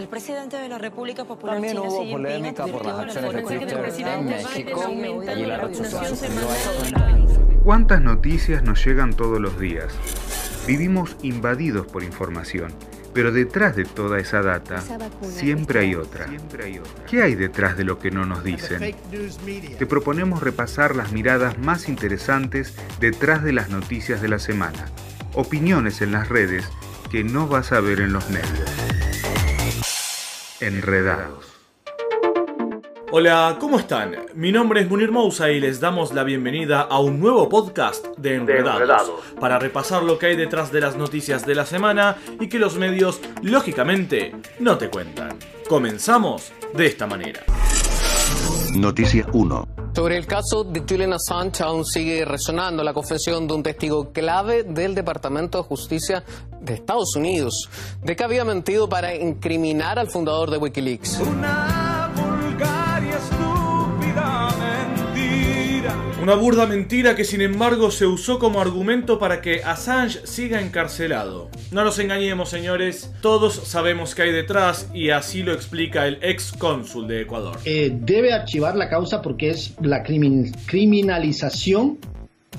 El presidente de la República Popular También China, hubo Xi polémica por las acciones de en México y la ¿Cuántas noticias nos llegan todos los días? Vivimos invadidos por información, pero detrás de toda esa data siempre hay otra. ¿Qué hay detrás de lo que no nos dicen? Te proponemos repasar las miradas más interesantes detrás de las noticias de la semana. Opiniones en las redes que no vas a ver en los medios. Enredados. Hola, ¿cómo están? Mi nombre es Munir Mousa y les damos la bienvenida a un nuevo podcast de Enredados, Enredados. para repasar lo que hay detrás de las noticias de la semana y que los medios, lógicamente, no te cuentan. Comenzamos de esta manera. Noticia 1. Sobre el caso de Julian Assange aún sigue resonando la confesión de un testigo clave del Departamento de Justicia de Estados Unidos de que había mentido para incriminar al fundador de Wikileaks. Una burda mentira que sin embargo se usó como argumento para que Assange siga encarcelado. No nos engañemos señores, todos sabemos que hay detrás y así lo explica el ex cónsul de Ecuador. eh, debe archivar la causa porque es la crimin- criminalización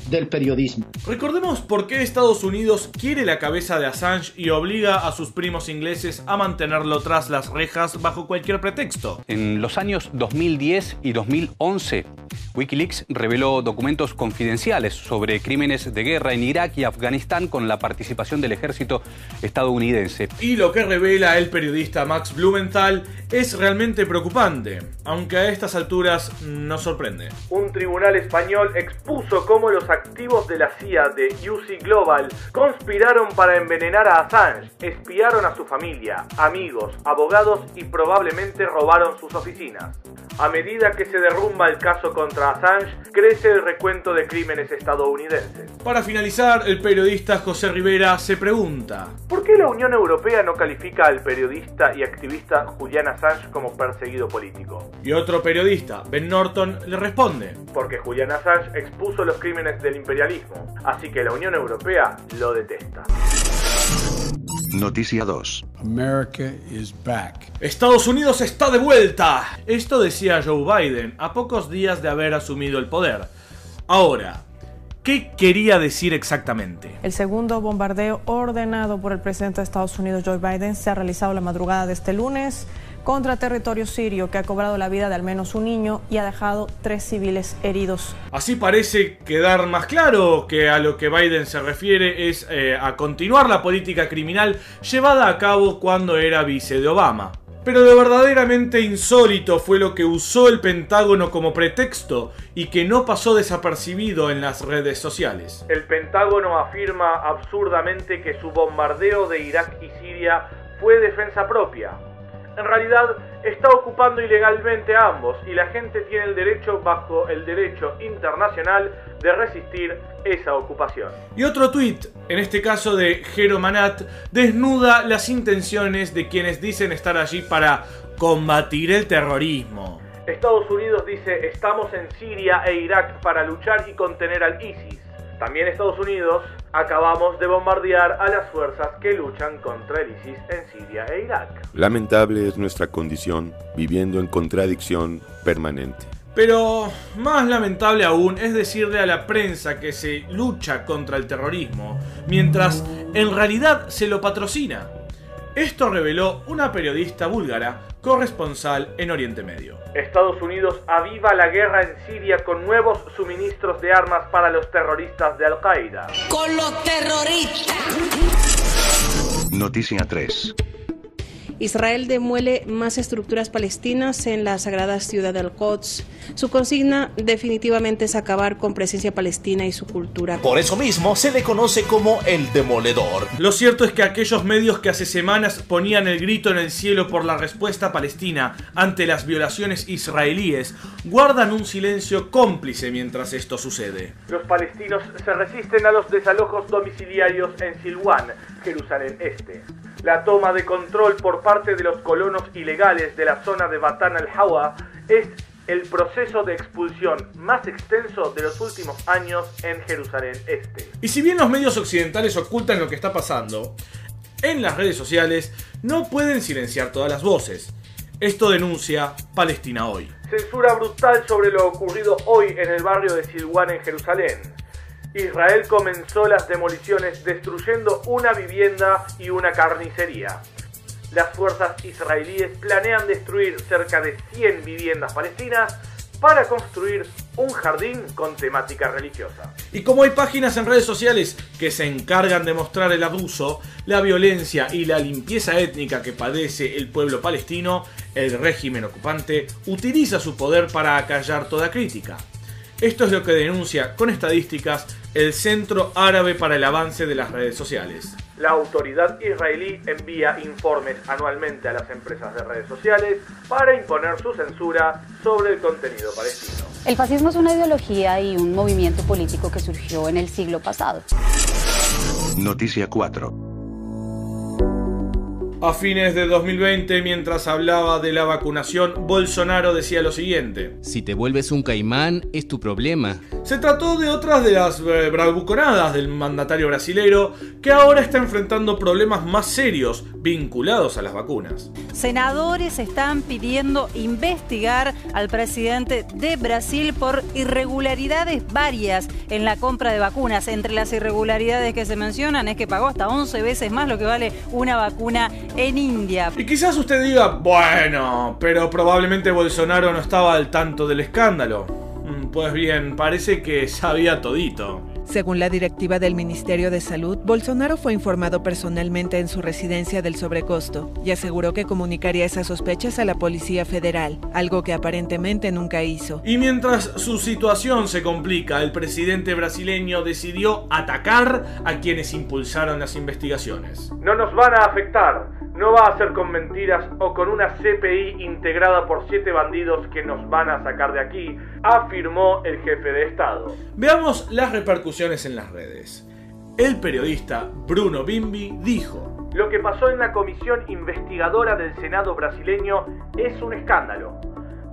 del periodismo. Recordemos por qué Estados Unidos quiere la cabeza de Assange y obliga a sus primos ingleses a mantenerlo tras las rejas bajo cualquier pretexto. En los años 2010 y 2011, Wikileaks reveló documentos confidenciales sobre crímenes de guerra en Irak y Afganistán con la participación del ejército estadounidense. Y lo que revela el periodista Max Blumenthal es realmente preocupante, aunque a estas alturas no sorprende. Un tribunal español expuso cómo los activos de la CIA de UC Global conspiraron para envenenar a Assange, espiaron a su familia, amigos, abogados y probablemente robaron sus oficinas. A medida que se derrumba el caso contra Assange, crece el recuento de crímenes estadounidenses. Para finalizar, el periodista José Rivera se pregunta, ¿Por qué la Unión Europea no califica al periodista y activista Julian Assange como perseguido político? y otro periodista, Ben Norton, le responde, Porque Julian Assange expuso los crímenes del imperialismo, así que la Unión Europea lo detesta. Noticia 2. America is back. Estados Unidos está de vuelta. Esto decía Joe Biden a pocos días de haber asumido el poder. Ahora, ¿qué quería decir exactamente? El segundo bombardeo ordenado por el presidente de Estados Unidos, Joe Biden, se ha realizado la madrugada de este lunes contra territorio sirio que ha cobrado la vida de al menos un niño y ha dejado tres civiles heridos. Así parece quedar más claro que a lo que Biden se refiere es eh, a continuar la política criminal llevada a cabo cuando era vice de Obama. Pero lo verdaderamente insólito fue lo que usó el Pentágono como pretexto y que no pasó desapercibido en las redes sociales. El Pentágono afirma absurdamente que su bombardeo de Irak y Siria fue defensa propia. En realidad, está ocupando ilegalmente a ambos y la gente tiene el derecho bajo el derecho internacional de resistir esa ocupación. Y otro tuit, en este caso de Jero Manat, desnuda las intenciones de quienes dicen estar allí para combatir el terrorismo. Estados Unidos dice estamos en Siria e Irak para luchar y contener al ISIS. También Estados Unidos acabamos de bombardear a las fuerzas que luchan contra el ISIS en Siria e Irak. Lamentable es nuestra condición viviendo en contradicción permanente. Pero más lamentable aún es decirle a la prensa que se lucha contra el terrorismo, mientras en realidad se lo patrocina. Esto reveló una periodista búlgara corresponsal en Oriente Medio. Estados Unidos aviva la guerra en Siria con nuevos suministros de armas para los terroristas de Al-Qaeda. Con los terroristas. Noticia 3. Israel demuele más estructuras palestinas en la sagrada ciudad del Quds. Su consigna definitivamente es acabar con presencia palestina y su cultura. Por eso mismo se le conoce como el demoledor. Lo cierto es que aquellos medios que hace semanas ponían el grito en el cielo por la respuesta palestina ante las violaciones israelíes guardan un silencio cómplice mientras esto sucede. Los palestinos se resisten a los desalojos domiciliarios en Silwan, Jerusalén Este. La toma de control por parte de los colonos ilegales de la zona de Batan al-Hawa es el proceso de expulsión más extenso de los últimos años en Jerusalén Este. Y si bien los medios occidentales ocultan lo que está pasando, en las redes sociales no pueden silenciar todas las voces. Esto denuncia Palestina Hoy. Censura brutal sobre lo ocurrido hoy en el barrio de Silwan en Jerusalén. Israel comenzó las demoliciones destruyendo una vivienda y una carnicería. Las fuerzas israelíes planean destruir cerca de 100 viviendas palestinas para construir un jardín con temática religiosa. Y como hay páginas en redes sociales que se encargan de mostrar el abuso, la violencia y la limpieza étnica que padece el pueblo palestino, el régimen ocupante utiliza su poder para acallar toda crítica. Esto es lo que denuncia con estadísticas el Centro Árabe para el Avance de las Redes Sociales. La autoridad israelí envía informes anualmente a las empresas de redes sociales para imponer su censura sobre el contenido palestino. El fascismo es una ideología y un movimiento político que surgió en el siglo pasado. Noticia 4. A fines de 2020, mientras hablaba de la vacunación, Bolsonaro decía lo siguiente. Si te vuelves un caimán, es tu problema. Se trató de otras de las eh, bravuconadas del mandatario brasilero, que ahora está enfrentando problemas más serios vinculados a las vacunas. Senadores están pidiendo investigar al presidente de Brasil por irregularidades varias en la compra de vacunas. Entre las irregularidades que se mencionan es que pagó hasta 11 veces más lo que vale una vacuna en India. Y quizás usted diga, bueno, pero probablemente Bolsonaro no estaba al tanto del escándalo. Pues bien, parece que sabía todito. Según la directiva del Ministerio de Salud, Bolsonaro fue informado personalmente en su residencia del sobrecosto y aseguró que comunicaría esas sospechas a la Policía Federal, algo que aparentemente nunca hizo. Y mientras su situación se complica, el presidente brasileño decidió atacar a quienes impulsaron las investigaciones. No nos van a afectar no va a ser con mentiras o con una CPI integrada por siete bandidos que nos van a sacar de aquí, afirmó el jefe de Estado. Veamos las repercusiones en las redes. El periodista Bruno Bimbi dijo, Lo que pasó en la comisión investigadora del Senado brasileño es un escándalo.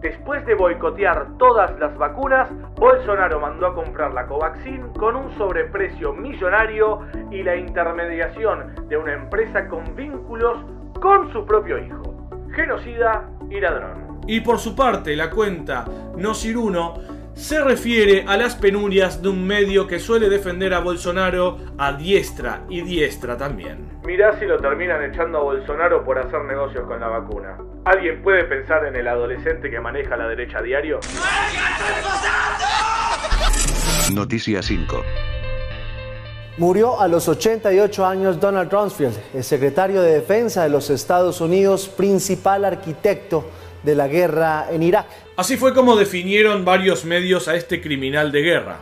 Después de boicotear todas las vacunas, Bolsonaro mandó a comprar la Covaxin con un sobreprecio millonario y la intermediación de una empresa con vínculos con su propio hijo. Genocida y ladrón. Y por su parte, la cuenta Nociruno se refiere a las penurias de un medio que suele defender a Bolsonaro a diestra y diestra también. Mirá si lo terminan echando a Bolsonaro por hacer negocios con la vacuna. ¿Alguien puede pensar en el adolescente que maneja la derecha a diario? Noticia 5. Murió a los 88 años Donald Rumsfeld, el secretario de Defensa de los Estados Unidos, principal arquitecto de la guerra en Irak. Así fue como definieron varios medios a este criminal de guerra,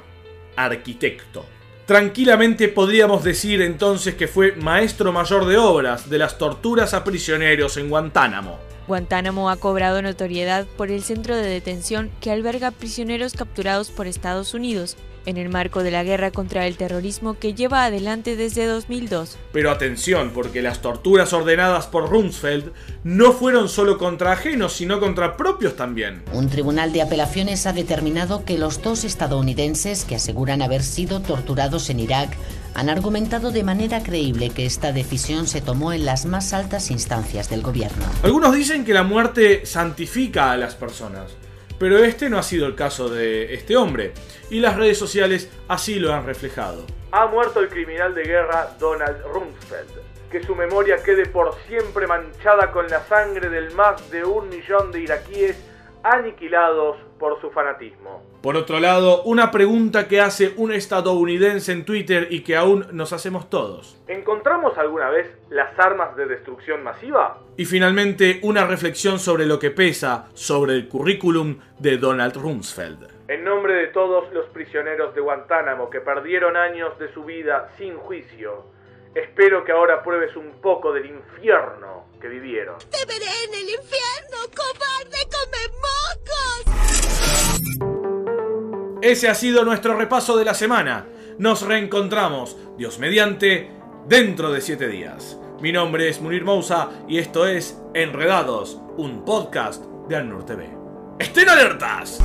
arquitecto. Tranquilamente podríamos decir entonces que fue maestro mayor de obras de las torturas a prisioneros en Guantánamo. Guantánamo ha cobrado notoriedad por el centro de detención que alberga prisioneros capturados por Estados Unidos en el marco de la guerra contra el terrorismo que lleva adelante desde 2002. Pero atención, porque las torturas ordenadas por Rumsfeld no fueron solo contra ajenos, sino contra propios también. Un tribunal de apelaciones ha determinado que los dos estadounidenses que aseguran haber sido torturados en Irak han argumentado de manera creíble que esta decisión se tomó en las más altas instancias del gobierno. Algunos dicen que la muerte santifica a las personas. Pero este no ha sido el caso de este hombre, y las redes sociales así lo han reflejado. Ha muerto el criminal de guerra Donald Rumsfeld. Que su memoria quede por siempre manchada con la sangre del más de un millón de iraquíes aniquilados por su fanatismo. Por otro lado, una pregunta que hace un estadounidense en Twitter y que aún nos hacemos todos. ¿Encontramos alguna vez las armas de destrucción masiva? Y finalmente, una reflexión sobre lo que pesa sobre el currículum de Donald Rumsfeld. En nombre de todos los prisioneros de Guantánamo que perdieron años de su vida sin juicio, espero que ahora pruebes un poco del infierno que vivieron. ¡Te veré en el infierno, cobarde come mocos! Ese ha sido nuestro repaso de la semana. Nos reencontramos, Dios mediante, dentro de siete días. Mi nombre es Munir Mousa y esto es Enredados, un podcast de Alnur TV. ¡Estén alertas!